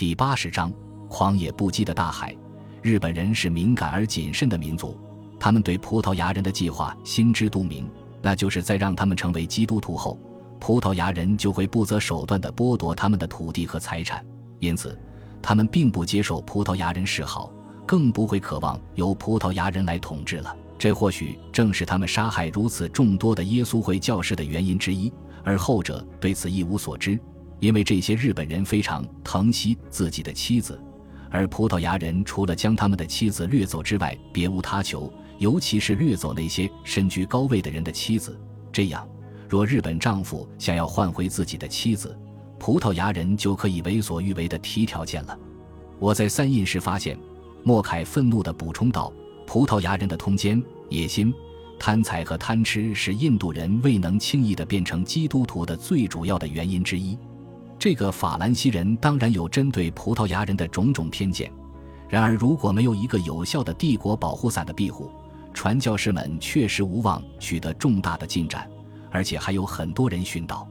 第八十章：狂野不羁的大海。日本人是敏感而谨慎的民族，他们对葡萄牙人的计划心知肚明，那就是在让他们成为基督徒后，葡萄牙人就会不择手段地剥夺他们的土地和财产。因此，他们并不接受葡萄牙人示好，更不会渴望由葡萄牙人来统治了。这或许正是他们杀害如此众多的耶稣会教士的原因之一，而后者对此一无所知，因为这些日本人非常疼惜自己的妻子。而葡萄牙人除了将他们的妻子掠走之外，别无他求，尤其是掠走那些身居高位的人的妻子。这样，若日本丈夫想要换回自己的妻子，葡萄牙人就可以为所欲为的提条件了。我在三印时发现，莫凯愤怒地补充道：“葡萄牙人的通奸、野心、贪财和贪吃是印度人未能轻易地变成基督徒的最主要的原因之一。”这个法兰西人当然有针对葡萄牙人的种种偏见，然而如果没有一个有效的帝国保护伞的庇护，传教士们确实无望取得重大的进展，而且还有很多人殉道。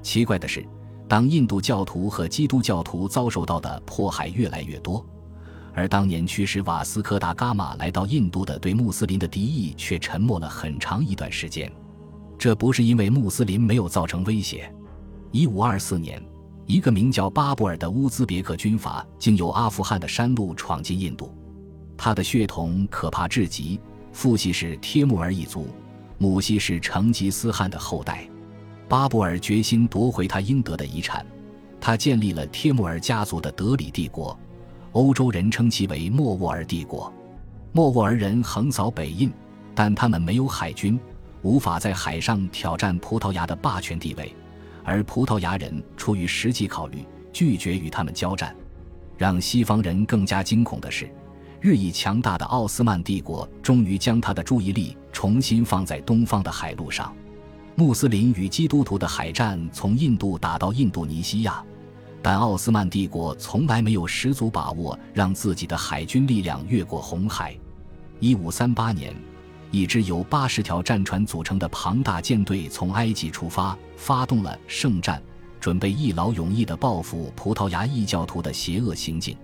奇怪的是，当印度教徒和基督教徒遭受到的迫害越来越多，而当年驱使瓦斯科达伽马来到印度的对穆斯林的敌意却沉默了很长一段时间。这不是因为穆斯林没有造成威胁。一五二四年。一个名叫巴布尔的乌兹别克军阀，经由阿富汗的山路闯进印度。他的血统可怕至极，父系是帖木儿一族，母系是成吉思汗的后代。巴布尔决心夺回他应得的遗产，他建立了帖木儿家族的德里帝国，欧洲人称其为莫卧儿帝国。莫卧儿人横扫北印，但他们没有海军，无法在海上挑战葡萄牙的霸权地位。而葡萄牙人出于实际考虑，拒绝与他们交战。让西方人更加惊恐的是，日益强大的奥斯曼帝国终于将他的注意力重新放在东方的海路上。穆斯林与基督徒的海战从印度打到印度尼西亚，但奥斯曼帝国从来没有十足把握让自己的海军力量越过红海。一五三八年。一支由八十条战船组成的庞大舰队从埃及出发，发动了圣战，准备一劳永逸地报复葡萄牙异教徒的邪恶行径。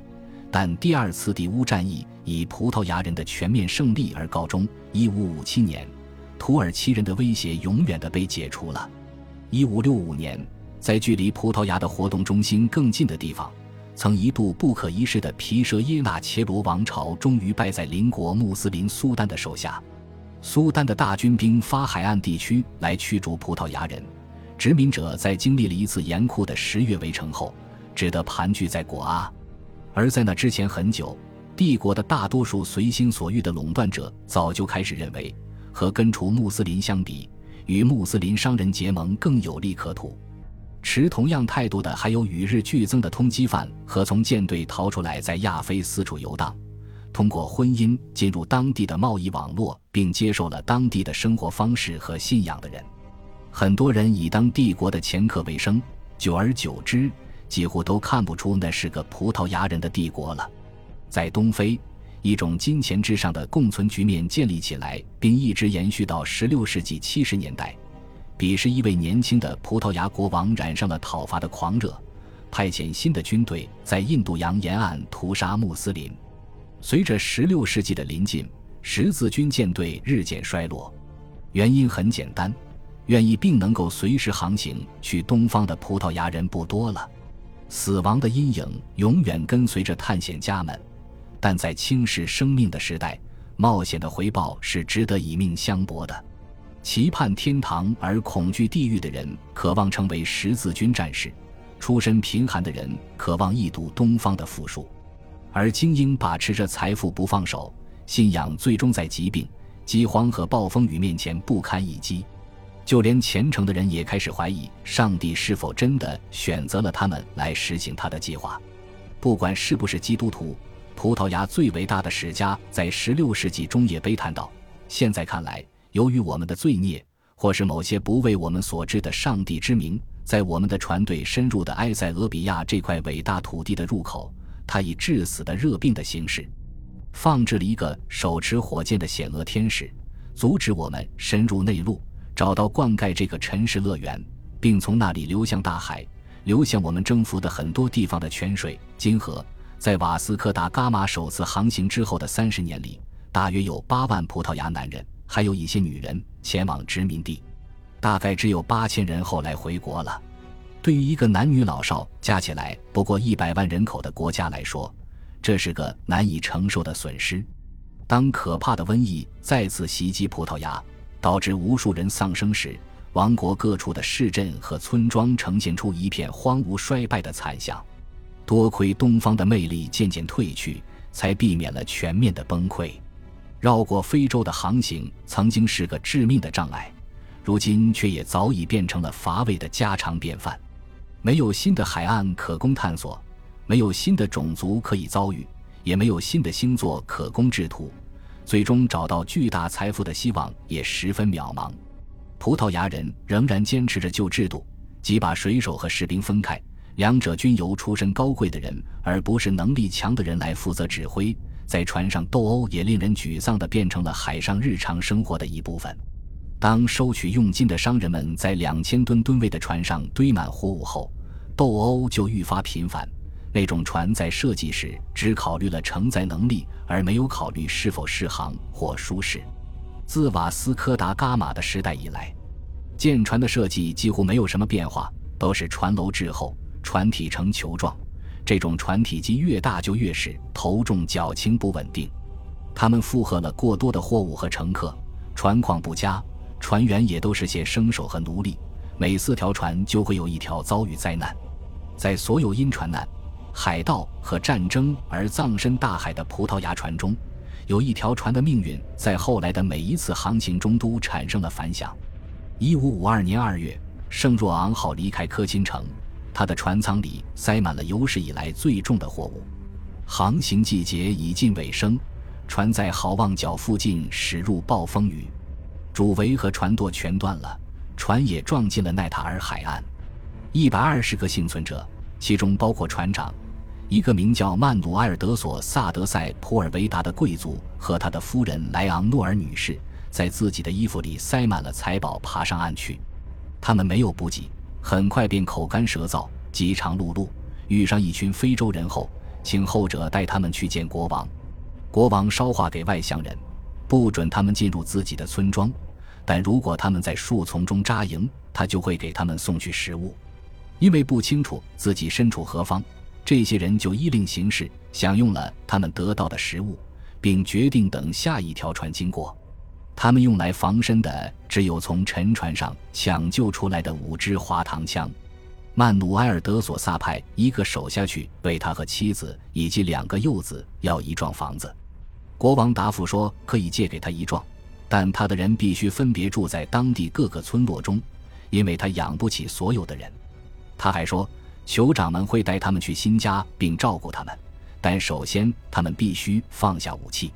但第二次底乌战役以葡萄牙人的全面胜利而告终。一五五七年，土耳其人的威胁永远地被解除了。一五六五年，在距离葡萄牙的活动中心更近的地方，曾一度不可一世的皮舍耶纳切罗王朝终于败在邻国穆斯林苏丹的手下。苏丹的大军兵发海岸地区来驱逐葡萄牙人，殖民者在经历了一次严酷的十月围城后，只得盘踞在果阿。而在那之前很久，帝国的大多数随心所欲的垄断者早就开始认为，和根除穆斯林相比，与穆斯林商人结盟更有利可图。持同样态度的还有与日俱增的通缉犯和从舰队逃出来在亚非四处游荡。通过婚姻进入当地的贸易网络，并接受了当地的生活方式和信仰的人，很多人以当帝国的掮客为生，久而久之，几乎都看不出那是个葡萄牙人的帝国了。在东非，一种金钱之上的共存局面建立起来，并一直延续到16世纪70年代。彼时，一位年轻的葡萄牙国王染上了讨伐的狂热，派遣新的军队在印度洋沿岸屠杀穆斯林。随着16世纪的临近，十字军舰队日渐衰落，原因很简单：愿意并能够随时航行去东方的葡萄牙人不多了。死亡的阴影永远跟随着探险家们，但在轻视生命的时代，冒险的回报是值得以命相搏的。期盼天堂而恐惧地狱的人渴望成为十字军战士，出身贫寒的人渴望一睹东方的富庶。而精英把持着财富不放手，信仰最终在疾病、饥荒和暴风雨面前不堪一击。就连虔诚的人也开始怀疑上帝是否真的选择了他们来实行他的计划。不管是不是基督徒，葡萄牙最伟大的史家在16世纪中叶悲叹道：“现在看来，由于我们的罪孽，或是某些不为我们所知的上帝之名，在我们的船队深入的埃塞俄比亚这块伟大土地的入口。”他以致死的热病的形式，放置了一个手持火箭的险恶天使，阻止我们深入内陆，找到灌溉这个尘世乐园，并从那里流向大海，流向我们征服的很多地方的泉水、金河。在瓦斯科达伽马首次航行之后的三十年里，大约有八万葡萄牙男人，还有一些女人前往殖民地。大概只有八千人后来回国了。对于一个男女老少加起来不过一百万人口的国家来说，这是个难以承受的损失。当可怕的瘟疫再次袭击葡萄牙，导致无数人丧生时，王国各处的市镇和村庄呈现出一片荒芜衰败的惨象。多亏东方的魅力渐渐褪去，才避免了全面的崩溃。绕过非洲的航行曾经是个致命的障碍，如今却也早已变成了乏味的家常便饭。没有新的海岸可供探索，没有新的种族可以遭遇，也没有新的星座可供制图，最终找到巨大财富的希望也十分渺茫。葡萄牙人仍然坚持着旧制度，即把水手和士兵分开。两者均由出身高贵的人，而不是能力强的人来负责指挥。在船上斗殴也令人沮丧地变成了海上日常生活的一部分。当收取佣金的商人们在两千吨吨位的船上堆满货物后，斗殴就愈发频繁。那种船在设计时只考虑了承载能力，而没有考虑是否适航或舒适。自瓦斯科达伽马的时代以来，舰船的设计几乎没有什么变化，都是船楼滞后。船体呈球状，这种船体积越大就越是头重脚轻不稳定。它们负荷了过多的货物和乘客，船况不佳，船员也都是些生手和奴隶。每四条船就会有一条遭遇灾难。在所有因船难、海盗和战争而葬身大海的葡萄牙船中，有一条船的命运在后来的每一次航行中都产生了反响。一五五二年二月，圣若昂号离开科钦城。他的船舱里塞满了有史以来最重的货物。航行季节已近尾声，船在好望角附近驶入暴风雨，主桅和船舵全断了，船也撞进了奈塔尔海岸。一百二十个幸存者，其中包括船长，一个名叫曼努埃尔·德索萨德塞普尔维达的贵族和他的夫人莱昂诺尔女士，在自己的衣服里塞满了财宝，爬上岸去。他们没有补给。很快便口干舌燥，饥肠辘辘。遇上一群非洲人后，请后者带他们去见国王。国王捎话给外乡人，不准他们进入自己的村庄，但如果他们在树丛中扎营，他就会给他们送去食物。因为不清楚自己身处何方，这些人就依令行事，享用了他们得到的食物，并决定等下一条船经过。他们用来防身的只有从沉船上抢救出来的五支滑膛枪。曼努埃尔·德索萨派一个手下去为他和妻子以及两个幼子要一幢房子。国王答复说可以借给他一幢，但他的人必须分别住在当地各个村落中，因为他养不起所有的人。他还说，酋长们会带他们去新家并照顾他们，但首先他们必须放下武器。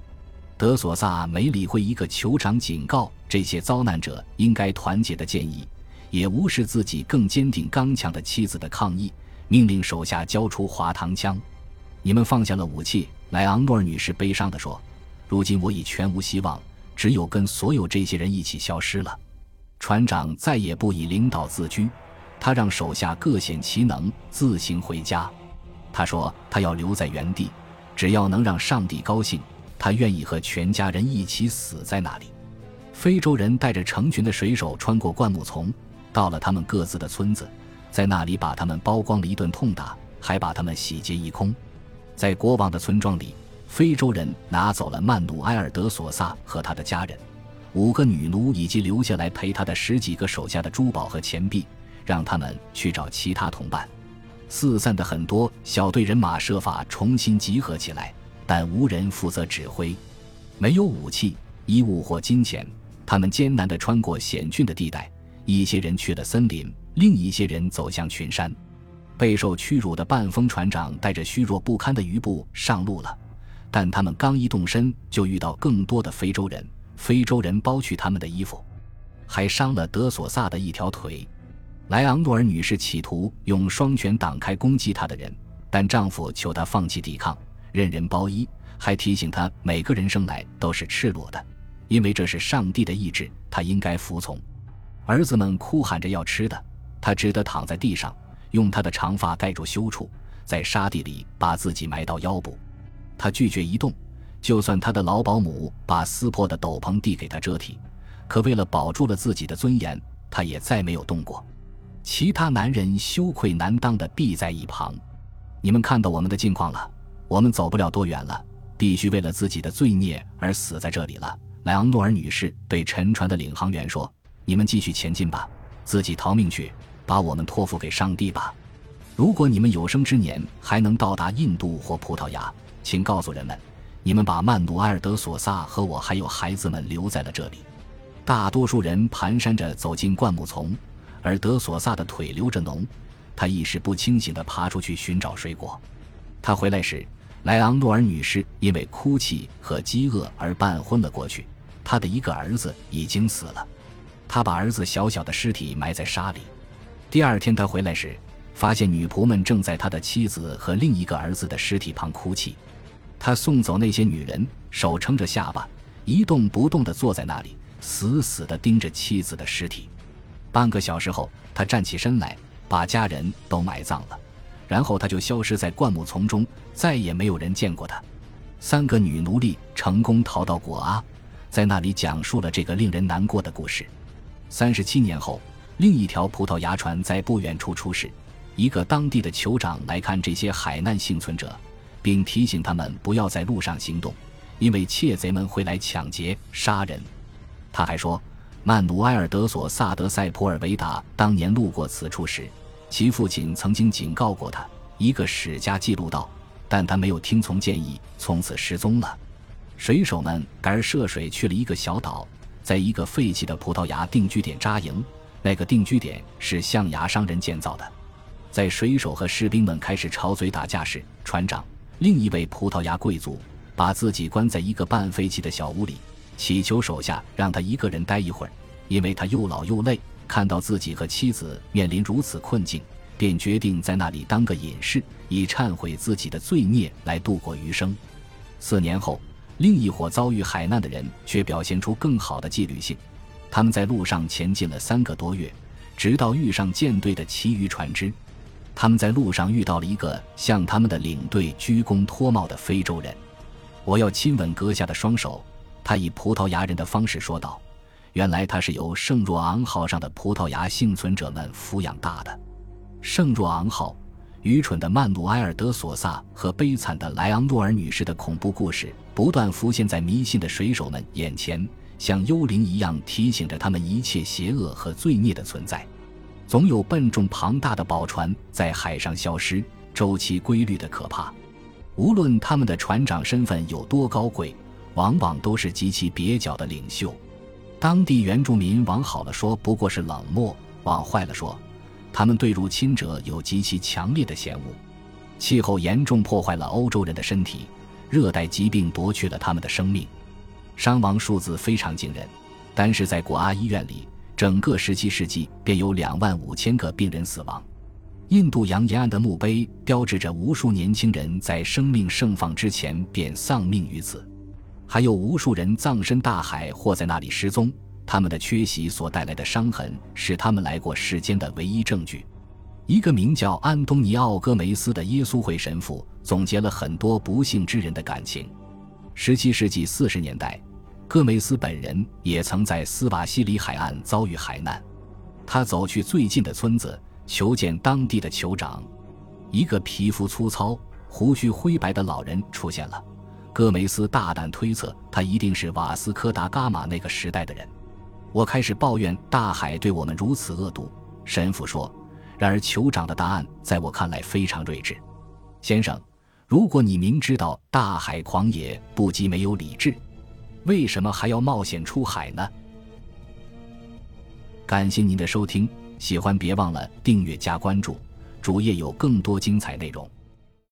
德索萨没理会一个酋长警告这些遭难者应该团结的建议，也无视自己更坚定刚强的妻子的抗议，命令手下交出滑膛枪。你们放下了武器，莱昂诺尔女士悲伤地说：“如今我已全无希望，只有跟所有这些人一起消失了。”船长再也不以领导自居，他让手下各显其能，自行回家。他说：“他要留在原地，只要能让上帝高兴。”他愿意和全家人一起死在那里。非洲人带着成群的水手穿过灌木丛，到了他们各自的村子，在那里把他们剥光了一顿痛打，还把他们洗劫一空。在国王的村庄里，非洲人拿走了曼努埃尔德索萨和他的家人、五个女奴以及留下来陪他的十几个手下的珠宝和钱币，让他们去找其他同伴。四散的很多小队人马设法重新集合起来。但无人负责指挥，没有武器、衣物或金钱，他们艰难地穿过险峻的地带。一些人去了森林，另一些人走向群山。备受屈辱的半疯船长带着虚弱不堪的余部上路了，但他们刚一动身，就遇到更多的非洲人。非洲人剥去他们的衣服，还伤了德索萨的一条腿。莱昂诺尔女士企图用双拳挡开攻击她的人，但丈夫求她放弃抵抗。任人包衣，还提醒她每个人生来都是赤裸的，因为这是上帝的意志，她应该服从。儿子们哭喊着要吃的，他只得躺在地上，用他的长发盖住羞处，在沙地里把自己埋到腰部。他拒绝移动，就算他的老保姆把撕破的斗篷递给他遮体，可为了保住了自己的尊严，他也再没有动过。其他男人羞愧难当的避在一旁。你们看到我们的境况了，我们走不了多远了，必须为了自己的罪孽而死在这里了。莱昂诺尔女士对沉船的领航员说：“你们继续前进吧，自己逃命去，把我们托付给上帝吧。如果你们有生之年还能到达印度或葡萄牙，请告诉人们，你们把曼努埃尔·德索萨和我还有孩子们留在了这里。”大多数人蹒跚着走进灌木丛，而德索萨的腿流着脓，他意识不清醒地爬出去寻找水果。他回来时，莱昂诺尔女士因为哭泣和饥饿而半昏了过去。他的一个儿子已经死了，他把儿子小小的尸体埋在沙里。第二天他回来时，发现女仆们正在他的妻子和另一个儿子的尸体旁哭泣。他送走那些女人，手撑着下巴，一动不动地坐在那里，死死地盯着妻子的尸体。半个小时后，他站起身来，把家人都埋葬了，然后他就消失在灌木丛中，再也没有人见过他。三个女奴隶成功逃到果阿。在那里讲述了这个令人难过的故事。三十七年后，另一条葡萄牙船在不远处出事，一个当地的酋长来看这些海难幸存者，并提醒他们不要在路上行动，因为窃贼们会来抢劫、杀人。他还说，曼努埃尔·德索萨德塞普尔维达当年路过此处时，其父亲曾经警告过他。一个史家记录道，但他没有听从建议，从此失踪了。水手们赶而涉水去了一个小岛，在一个废弃的葡萄牙定居点扎营。那个定居点是象牙商人建造的。在水手和士兵们开始吵嘴打架时，船长，另一位葡萄牙贵族，把自己关在一个半废弃的小屋里，祈求手下让他一个人待一会儿，因为他又老又累。看到自己和妻子面临如此困境，便决定在那里当个隐士，以忏悔自己的罪孽来度过余生。四年后。另一伙遭遇海难的人却表现出更好的纪律性，他们在路上前进了三个多月，直到遇上舰队的其余船只。他们在路上遇到了一个向他们的领队鞠躬脱帽的非洲人。我要亲吻阁下的双手，他以葡萄牙人的方式说道。原来他是由圣若昂号上的葡萄牙幸存者们抚养大的。圣若昂号。愚蠢的曼努埃尔·德索萨和悲惨的莱昂诺尔女士的恐怖故事不断浮现在迷信的水手们眼前，像幽灵一样提醒着他们一切邪恶和罪孽的存在。总有笨重庞大的宝船在海上消失，周期规律的可怕。无论他们的船长身份有多高贵，往往都是极其蹩脚的领袖。当地原住民往好了说不过是冷漠，往坏了说。他们对入侵者有极其强烈的嫌恶，气候严重破坏了欧洲人的身体，热带疾病夺去了他们的生命，伤亡数字非常惊人。单是在果阿医院里，整个17世纪便有2万五千个病人死亡。印度洋沿岸的墓碑标志着无数年轻人在生命盛放之前便丧命于此，还有无数人葬身大海或在那里失踪。他们的缺席所带来的伤痕是他们来过世间的唯一证据。一个名叫安东尼奥·戈梅斯的耶稣会神父总结了很多不幸之人的感情。17世纪40年代，戈梅斯本人也曾在斯瓦西里海岸遭遇海难。他走去最近的村子，求见当地的酋长。一个皮肤粗糙、胡须灰白的老人出现了。戈梅斯大胆推测，他一定是瓦斯科达伽马那个时代的人。我开始抱怨大海对我们如此恶毒，神父说。然而酋长的答案在我看来非常睿智，先生，如果你明知道大海狂野不及没有理智，为什么还要冒险出海呢？感谢您的收听，喜欢别忘了订阅加关注，主页有更多精彩内容。